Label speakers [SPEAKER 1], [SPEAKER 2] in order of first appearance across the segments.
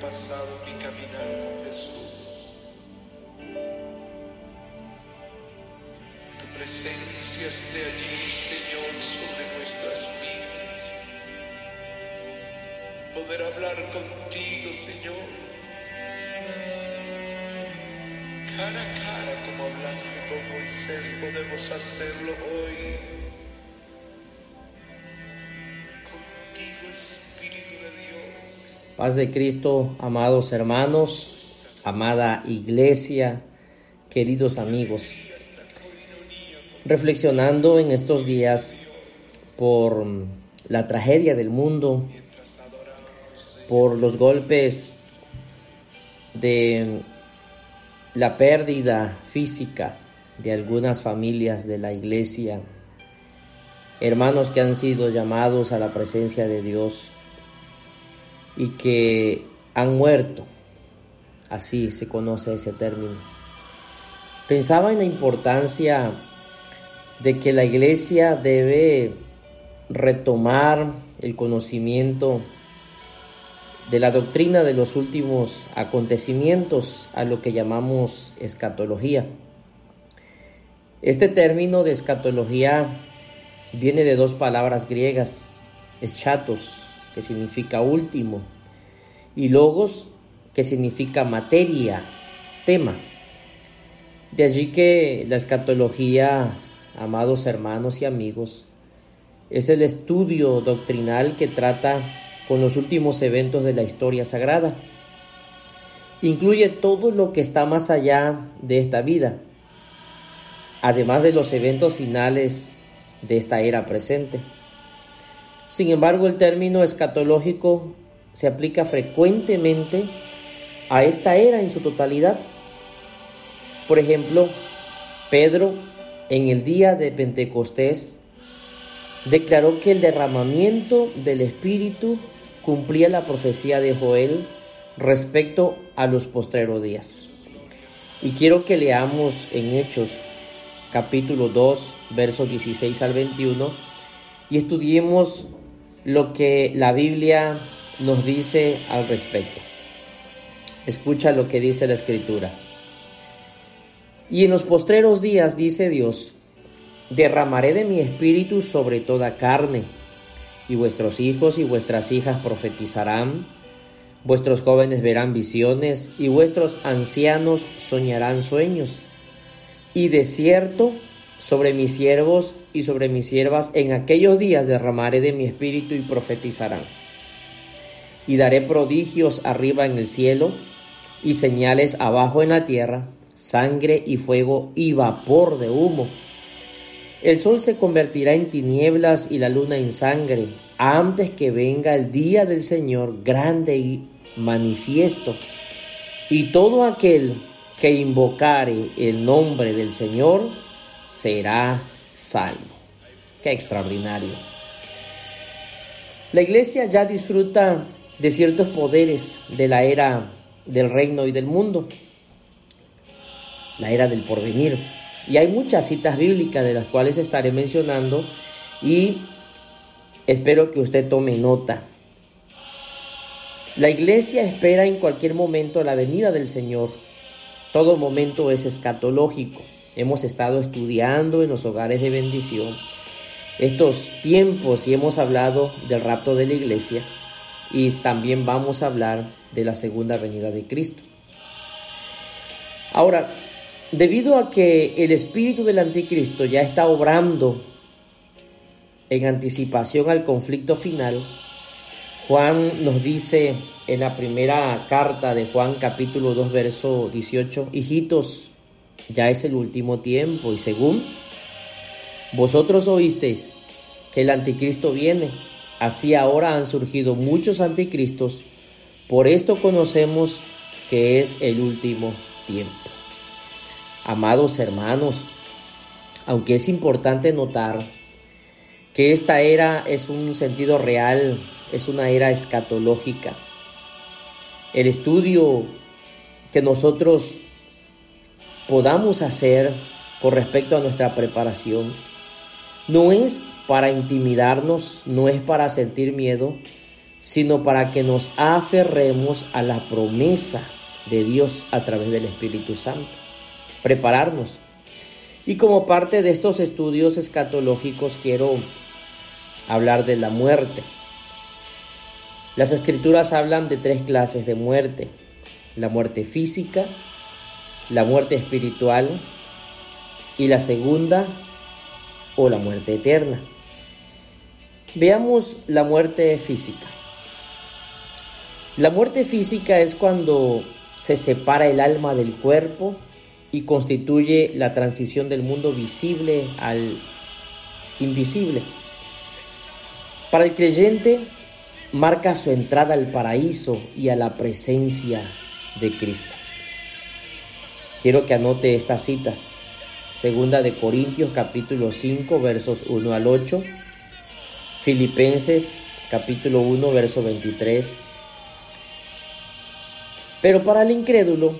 [SPEAKER 1] pasado mi caminar con Jesús. Tu presencia esté allí, Señor, sobre nuestras vidas. Poder hablar contigo, Señor. Cara a cara, como hablaste con Moisés, podemos hacerlo hoy.
[SPEAKER 2] Paz de Cristo, amados hermanos, amada iglesia, queridos amigos. Reflexionando en estos días por la tragedia del mundo, por los golpes de la pérdida física de algunas familias de la iglesia, hermanos que han sido llamados a la presencia de Dios y que han muerto. Así se conoce ese término. Pensaba en la importancia de que la iglesia debe retomar el conocimiento de la doctrina de los últimos acontecimientos a lo que llamamos escatología. Este término de escatología viene de dos palabras griegas, eschatos, que significa último, y logos, que significa materia, tema. De allí que la escatología, amados hermanos y amigos, es el estudio doctrinal que trata con los últimos eventos de la historia sagrada. Incluye todo lo que está más allá de esta vida, además de los eventos finales de esta era presente. Sin embargo, el término escatológico se aplica frecuentemente a esta era en su totalidad. Por ejemplo, Pedro en el día de Pentecostés declaró que el derramamiento del Espíritu cumplía la profecía de Joel respecto a los postreros días. Y quiero que leamos en Hechos capítulo 2, versos 16 al 21 y estudiemos lo que la Biblia nos dice al respecto. Escucha lo que dice la escritura. Y en los postreros días, dice Dios, derramaré de mi espíritu sobre toda carne, y vuestros hijos y vuestras hijas profetizarán, vuestros jóvenes verán visiones, y vuestros ancianos soñarán sueños. Y de cierto sobre mis siervos y sobre mis siervas en aquellos días derramaré de mi espíritu y profetizarán. Y daré prodigios arriba en el cielo y señales abajo en la tierra, sangre y fuego y vapor de humo. El sol se convertirá en tinieblas y la luna en sangre, antes que venga el día del Señor grande y manifiesto. Y todo aquel que invocare el nombre del Señor será salvo. Qué extraordinario. La iglesia ya disfruta de ciertos poderes de la era del reino y del mundo, la era del porvenir. Y hay muchas citas bíblicas de las cuales estaré mencionando y espero que usted tome nota. La iglesia espera en cualquier momento la venida del Señor. Todo momento es escatológico. Hemos estado estudiando en los hogares de bendición estos tiempos y hemos hablado del rapto de la iglesia y también vamos a hablar de la segunda venida de Cristo. Ahora, debido a que el espíritu del anticristo ya está obrando en anticipación al conflicto final, Juan nos dice en la primera carta de Juan capítulo 2 verso 18, hijitos, ya es el último tiempo y según vosotros oísteis que el anticristo viene, así ahora han surgido muchos anticristos, por esto conocemos que es el último tiempo. Amados hermanos, aunque es importante notar que esta era es un sentido real, es una era escatológica. El estudio que nosotros podamos hacer con respecto a nuestra preparación no es para intimidarnos, no es para sentir miedo, sino para que nos aferremos a la promesa de Dios a través del Espíritu Santo. Prepararnos. Y como parte de estos estudios escatológicos quiero hablar de la muerte. Las escrituras hablan de tres clases de muerte. La muerte física, la muerte espiritual y la segunda o la muerte eterna. Veamos la muerte física. La muerte física es cuando se separa el alma del cuerpo y constituye la transición del mundo visible al invisible. Para el creyente marca su entrada al paraíso y a la presencia de Cristo. Quiero que anote estas citas. Segunda de Corintios capítulo 5 versos 1 al 8. Filipenses capítulo 1 verso 23. Pero para el incrédulo,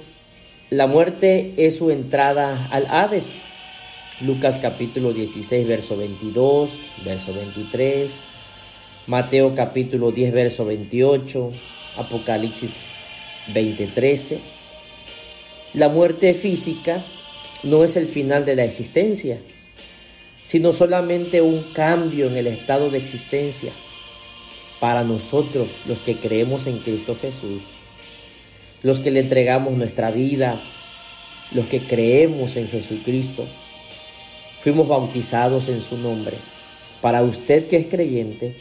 [SPEAKER 2] la muerte es su entrada al Hades. Lucas capítulo 16 verso 22, verso 23. Mateo capítulo 10 verso 28. Apocalipsis 20 13. La muerte física no es el final de la existencia, sino solamente un cambio en el estado de existencia para nosotros los que creemos en Cristo Jesús, los que le entregamos nuestra vida, los que creemos en Jesucristo, fuimos bautizados en su nombre. Para usted que es creyente,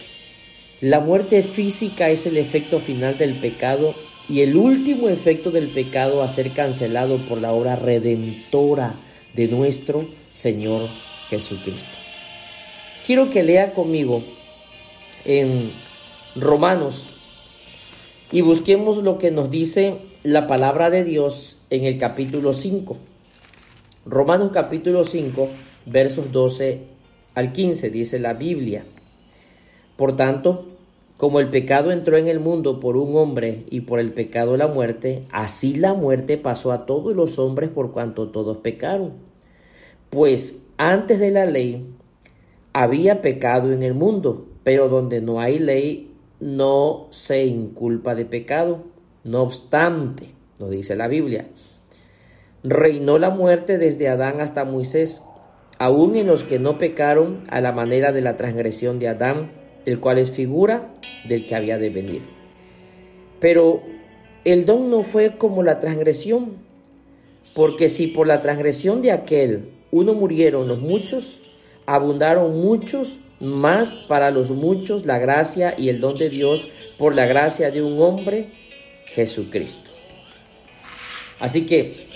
[SPEAKER 2] la muerte física es el efecto final del pecado y el último efecto del pecado a ser cancelado por la obra redentora de nuestro Señor Jesucristo. Quiero que lea conmigo en Romanos y busquemos lo que nos dice la palabra de Dios en el capítulo 5. Romanos capítulo 5, versos 12 al 15, dice la Biblia. Por tanto, como el pecado entró en el mundo por un hombre y por el pecado la muerte, así la muerte pasó a todos los hombres por cuanto todos pecaron. Pues antes de la ley había pecado en el mundo, pero donde no hay ley no se inculpa de pecado. No obstante, nos dice la Biblia, reinó la muerte desde Adán hasta Moisés, aun en los que no pecaron a la manera de la transgresión de Adán el cual es figura del que había de venir. Pero el don no fue como la transgresión, porque si por la transgresión de aquel uno murieron los muchos, abundaron muchos más para los muchos la gracia y el don de Dios por la gracia de un hombre, Jesucristo. Así que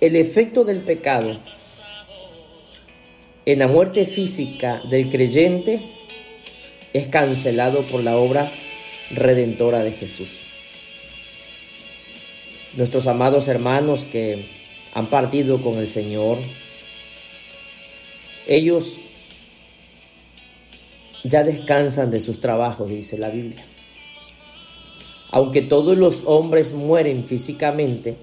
[SPEAKER 2] el efecto del pecado en la muerte física del creyente es cancelado por la obra redentora de Jesús. Nuestros amados hermanos que han partido con el Señor, ellos ya descansan de sus trabajos, dice la Biblia. Aunque todos los hombres mueren físicamente,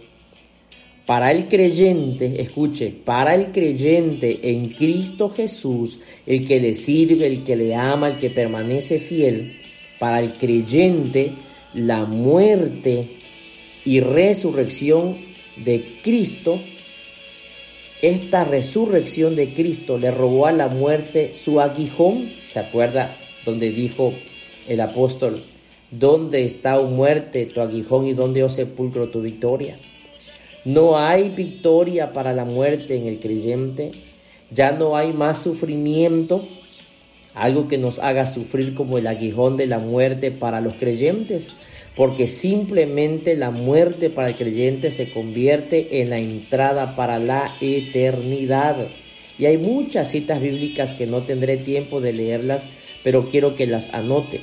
[SPEAKER 2] para el creyente, escuche, para el creyente en Cristo Jesús, el que le sirve, el que le ama, el que permanece fiel, para el creyente la muerte y resurrección de Cristo, esta resurrección de Cristo le robó a la muerte su aguijón, ¿se acuerda donde dijo el apóstol, ¿dónde está, tu muerte, tu aguijón y dónde, oh sepulcro, tu victoria? No hay victoria para la muerte en el creyente. Ya no hay más sufrimiento, algo que nos haga sufrir como el aguijón de la muerte para los creyentes, porque simplemente la muerte para el creyente se convierte en la entrada para la eternidad. Y hay muchas citas bíblicas que no tendré tiempo de leerlas, pero quiero que las anote.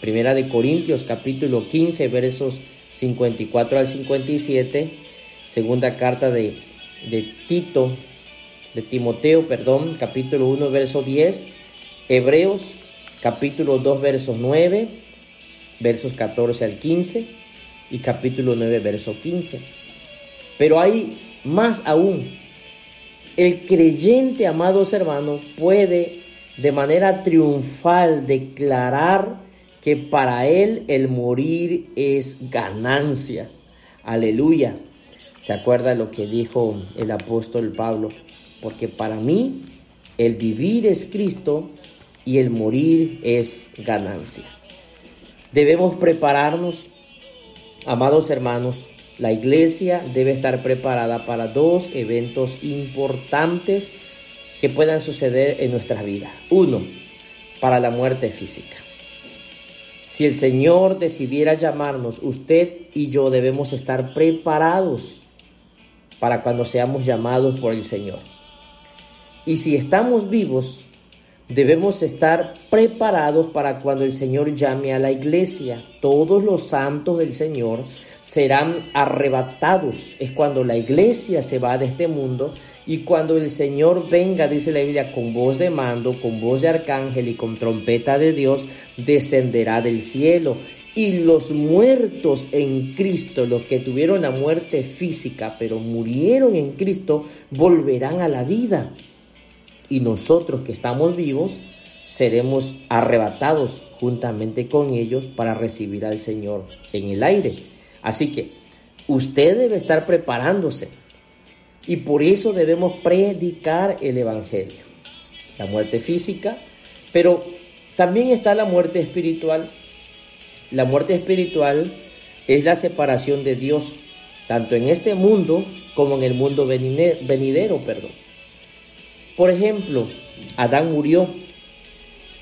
[SPEAKER 2] Primera de Corintios capítulo 15 versos 54 al 57 Segunda carta de, Tito, de Timoteo, perdón, capítulo 1, verso 10. Hebreos, capítulo 2, versos 9, versos 14 al 15 y capítulo 9, verso 15. Pero hay más aún. El creyente, amados hermanos, puede de manera triunfal declarar que para él el morir es ganancia. Aleluya. ¿Se acuerda lo que dijo el apóstol Pablo? Porque para mí el vivir es Cristo y el morir es ganancia. Debemos prepararnos, amados hermanos, la iglesia debe estar preparada para dos eventos importantes que puedan suceder en nuestra vida. Uno, para la muerte física. Si el Señor decidiera llamarnos, usted y yo debemos estar preparados para cuando seamos llamados por el Señor. Y si estamos vivos, debemos estar preparados para cuando el Señor llame a la iglesia. Todos los santos del Señor serán arrebatados. Es cuando la iglesia se va de este mundo y cuando el Señor venga, dice la Biblia, con voz de mando, con voz de arcángel y con trompeta de Dios, descenderá del cielo. Y los muertos en Cristo, los que tuvieron la muerte física, pero murieron en Cristo, volverán a la vida. Y nosotros que estamos vivos, seremos arrebatados juntamente con ellos para recibir al Señor en el aire. Así que usted debe estar preparándose y por eso debemos predicar el Evangelio. La muerte física, pero también está la muerte espiritual. La muerte espiritual es la separación de Dios, tanto en este mundo como en el mundo venidero. Perdón. Por ejemplo, Adán murió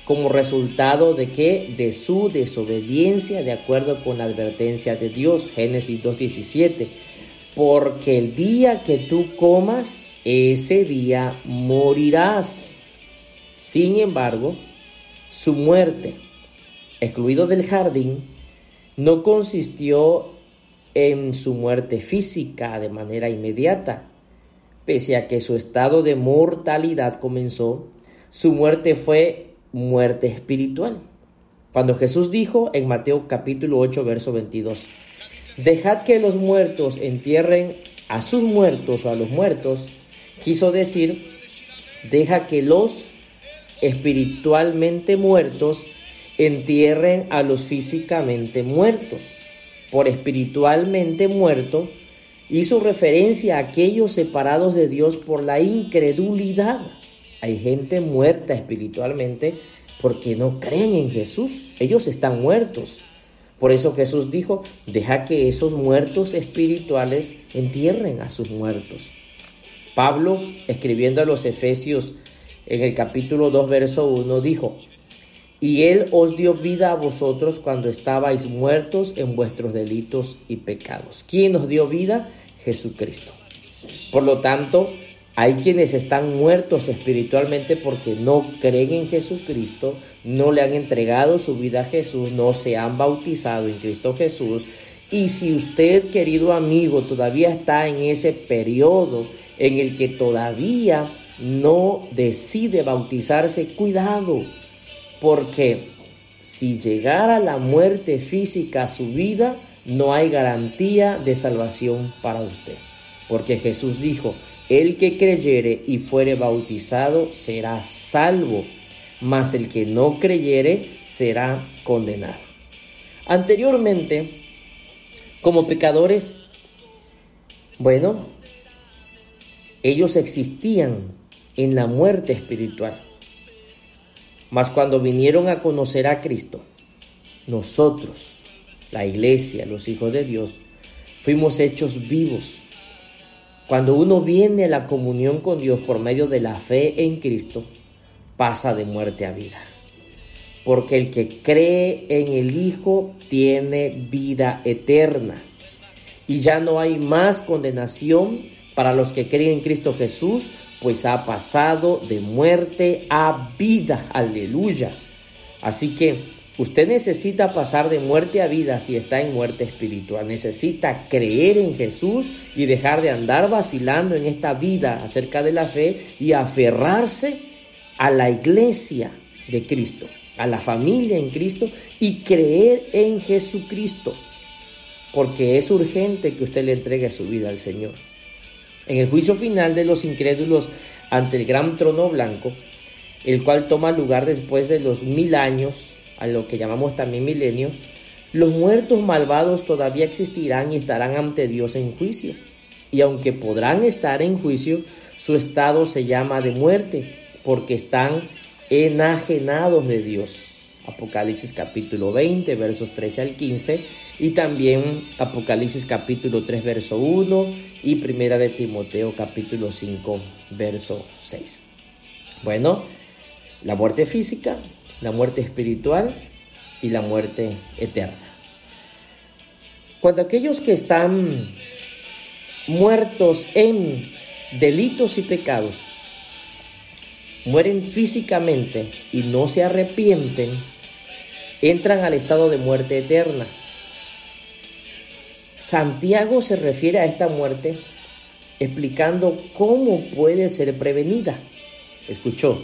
[SPEAKER 2] como resultado de que de su desobediencia de acuerdo con la advertencia de Dios, Génesis 2.17, porque el día que tú comas, ese día morirás. Sin embargo, su muerte, excluido del jardín, no consistió en su muerte física de manera inmediata. Pese a que su estado de mortalidad comenzó, su muerte fue muerte espiritual. Cuando Jesús dijo en Mateo capítulo 8, verso 22, Dejad que los muertos entierren a sus muertos o a los muertos, quiso decir, deja que los espiritualmente muertos entierren a los físicamente muertos. Por espiritualmente muerto, hizo referencia a aquellos separados de Dios por la incredulidad. Hay gente muerta espiritualmente porque no creen en Jesús. Ellos están muertos. Por eso Jesús dijo, deja que esos muertos espirituales entierren a sus muertos. Pablo, escribiendo a los Efesios en el capítulo 2, verso 1, dijo, y Él os dio vida a vosotros cuando estabais muertos en vuestros delitos y pecados. ¿Quién nos dio vida? Jesucristo. Por lo tanto, hay quienes están muertos espiritualmente porque no creen en Jesucristo, no le han entregado su vida a Jesús, no se han bautizado en Cristo Jesús. Y si usted, querido amigo, todavía está en ese periodo en el que todavía no decide bautizarse, cuidado, porque si llegara la muerte física a su vida, no hay garantía de salvación para usted. Porque Jesús dijo, el que creyere y fuere bautizado será salvo, mas el que no creyere será condenado. Anteriormente, como pecadores, bueno, ellos existían en la muerte espiritual. Mas cuando vinieron a conocer a Cristo, nosotros, la iglesia, los hijos de Dios, fuimos hechos vivos cuando uno viene a la comunión con Dios por medio de la fe en Cristo, pasa de muerte a vida. Porque el que cree en el Hijo tiene vida eterna. Y ya no hay más condenación para los que creen en Cristo Jesús, pues ha pasado de muerte a vida. Aleluya. Así que Usted necesita pasar de muerte a vida si está en muerte espiritual. Necesita creer en Jesús y dejar de andar vacilando en esta vida acerca de la fe y aferrarse a la iglesia de Cristo, a la familia en Cristo y creer en Jesucristo. Porque es urgente que usted le entregue su vida al Señor. En el juicio final de los incrédulos ante el gran trono blanco, el cual toma lugar después de los mil años a lo que llamamos también milenio, los muertos malvados todavía existirán y estarán ante Dios en juicio. Y aunque podrán estar en juicio, su estado se llama de muerte, porque están enajenados de Dios. Apocalipsis capítulo 20, versos 13 al 15, y también Apocalipsis capítulo 3, verso 1, y Primera de Timoteo capítulo 5, verso 6. Bueno, la muerte física, la muerte espiritual y la muerte eterna. Cuando aquellos que están muertos en delitos y pecados mueren físicamente y no se arrepienten, entran al estado de muerte eterna. Santiago se refiere a esta muerte explicando cómo puede ser prevenida. Escuchó,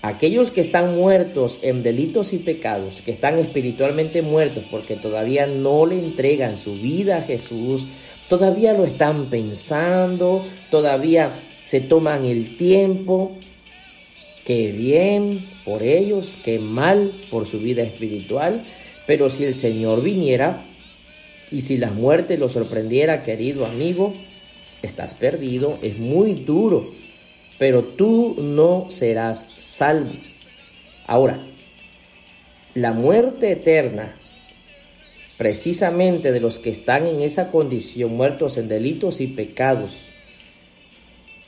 [SPEAKER 2] aquellos que están muertos en delitos y pecados, que están espiritualmente muertos porque todavía no le entregan su vida a Jesús, todavía lo están pensando, todavía se toman el tiempo, que bien por ellos, que mal por su vida espiritual, pero si el Señor viniera y si la muerte lo sorprendiera, querido amigo, estás perdido, es muy duro, pero tú no serás salvo. Ahora, la muerte eterna, precisamente de los que están en esa condición, muertos en delitos y pecados,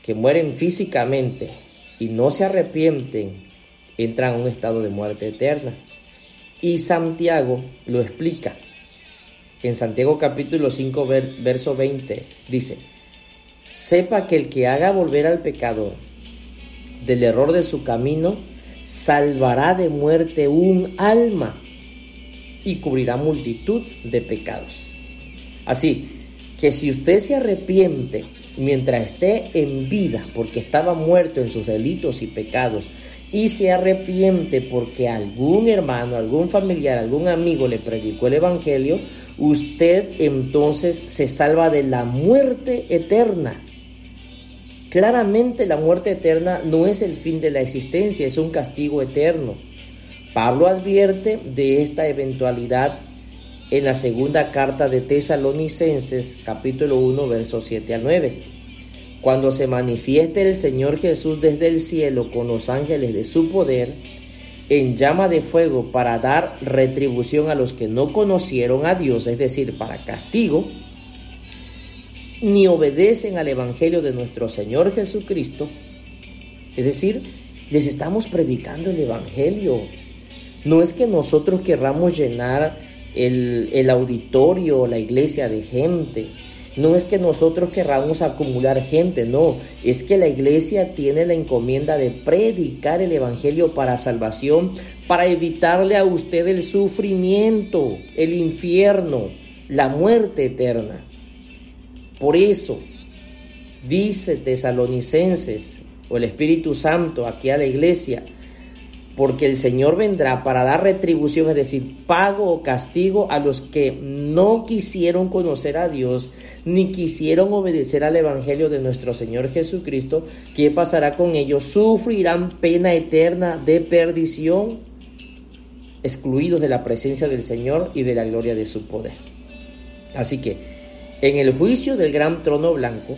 [SPEAKER 2] que mueren físicamente, y no se arrepienten, entran a un estado de muerte eterna. Y Santiago lo explica. En Santiago capítulo 5, verso 20, dice, sepa que el que haga volver al pecador del error de su camino, salvará de muerte un alma y cubrirá multitud de pecados. Así que si usted se arrepiente mientras esté en vida, porque estaba muerto en sus delitos y pecados, y se arrepiente porque algún hermano, algún familiar, algún amigo le predicó el Evangelio, usted entonces se salva de la muerte eterna. Claramente la muerte eterna no es el fin de la existencia, es un castigo eterno. Pablo advierte de esta eventualidad en la segunda carta de Tesalonicenses capítulo 1 versos 7 al 9. Cuando se manifieste el Señor Jesús desde el cielo con los ángeles de su poder, en llama de fuego para dar retribución a los que no conocieron a Dios, es decir, para castigo, ni obedecen al Evangelio de nuestro Señor Jesucristo, es decir, les estamos predicando el Evangelio. No es que nosotros querramos llenar el, el auditorio, la iglesia de gente. No es que nosotros querramos acumular gente, no, es que la iglesia tiene la encomienda de predicar el Evangelio para salvación, para evitarle a usted el sufrimiento, el infierno, la muerte eterna. Por eso, dice tesalonicenses o el Espíritu Santo aquí a la iglesia, porque el Señor vendrá para dar retribución, es decir, pago o castigo a los que no quisieron conocer a Dios ni quisieron obedecer al Evangelio de nuestro Señor Jesucristo. ¿Qué pasará con ellos? Sufrirán pena eterna de perdición, excluidos de la presencia del Señor y de la gloria de su poder. Así que, en el juicio del gran trono blanco,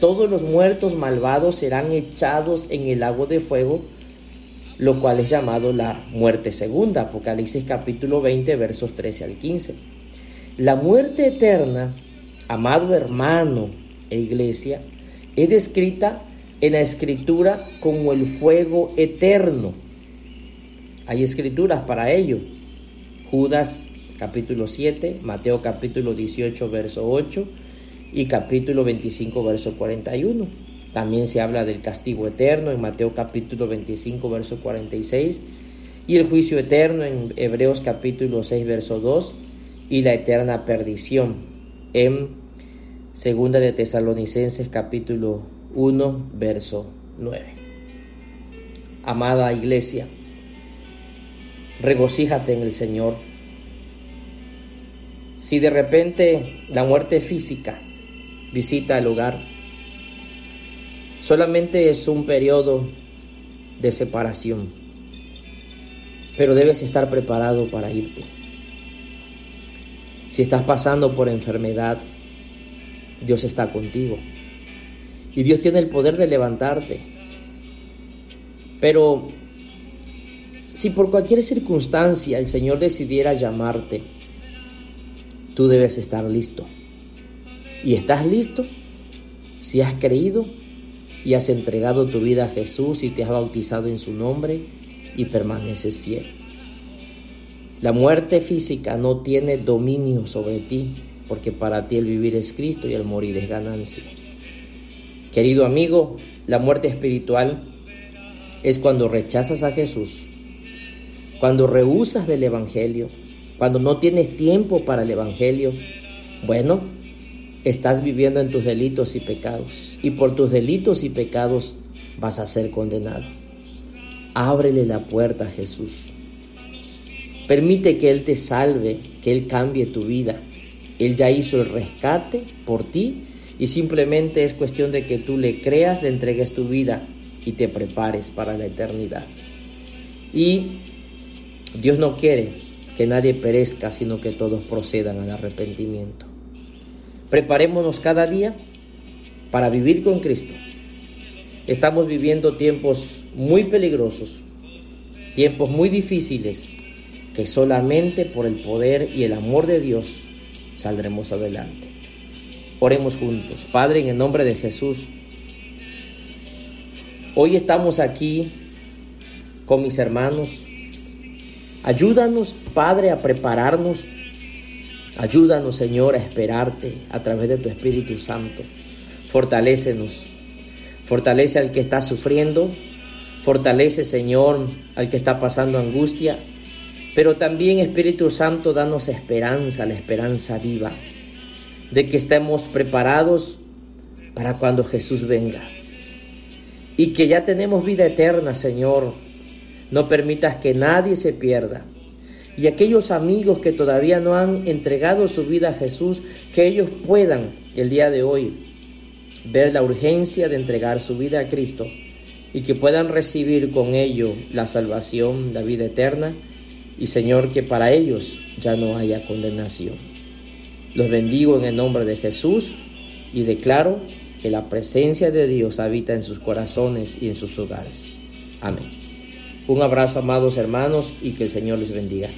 [SPEAKER 2] todos los muertos malvados serán echados en el lago de fuego, lo cual es llamado la muerte segunda, Apocalipsis capítulo 20, versos 13 al 15. La muerte eterna, amado hermano e iglesia, es descrita en la escritura como el fuego eterno. Hay escrituras para ello. Judas capítulo 7, Mateo capítulo 18, verso 8 y capítulo 25, verso 41. También se habla del castigo eterno en Mateo capítulo 25, verso 46, y el juicio eterno en Hebreos capítulo 6, verso 2, y la eterna perdición en Segunda de Tesalonicenses capítulo 1, verso 9. Amada iglesia, regocíjate en el Señor. Si de repente la muerte física visita el hogar, solamente es un periodo de separación. pero debes estar preparado para irte. Si estás pasando por enfermedad, Dios está contigo. Y Dios tiene el poder de levantarte. Pero si por cualquier circunstancia el Señor decidiera llamarte, tú debes estar listo. ¿Y estás listo? Si has creído y has entregado tu vida a Jesús y te has bautizado en su nombre y permaneces fiel. La muerte física no tiene dominio sobre ti, porque para ti el vivir es Cristo y el morir es ganancia. Querido amigo, la muerte espiritual es cuando rechazas a Jesús cuando rehusas del Evangelio, cuando no tienes tiempo para el Evangelio, bueno, estás viviendo en tus delitos y pecados. Y por tus delitos y pecados vas a ser condenado. Ábrele la puerta a Jesús. Permite que Él te salve, que Él cambie tu vida. Él ya hizo el rescate por ti y simplemente es cuestión de que tú le creas, le entregues tu vida y te prepares para la eternidad. Y Dios no quiere que nadie perezca, sino que todos procedan al arrepentimiento. Preparémonos cada día para vivir con Cristo. Estamos viviendo tiempos muy peligrosos, tiempos muy difíciles, que solamente por el poder y el amor de Dios saldremos adelante. Oremos juntos. Padre, en el nombre de Jesús, hoy estamos aquí con mis hermanos Ayúdanos, Padre, a prepararnos. Ayúdanos, Señor, a esperarte a través de tu Espíritu Santo. Fortalécenos. Fortalece al que está sufriendo. Fortalece, Señor, al que está pasando angustia. Pero también, Espíritu Santo, danos esperanza, la esperanza viva, de que estemos preparados para cuando Jesús venga. Y que ya tenemos vida eterna, Señor, no permitas que nadie se pierda. Y aquellos amigos que todavía no han entregado su vida a Jesús, que ellos puedan el día de hoy ver la urgencia de entregar su vida a Cristo y que puedan recibir con ello la salvación, la vida eterna y Señor que para ellos ya no haya condenación. Los bendigo en el nombre de Jesús y declaro que la presencia de Dios habita en sus corazones y en sus hogares. Amén. Un abrazo, amados hermanos, y que el Señor les bendiga.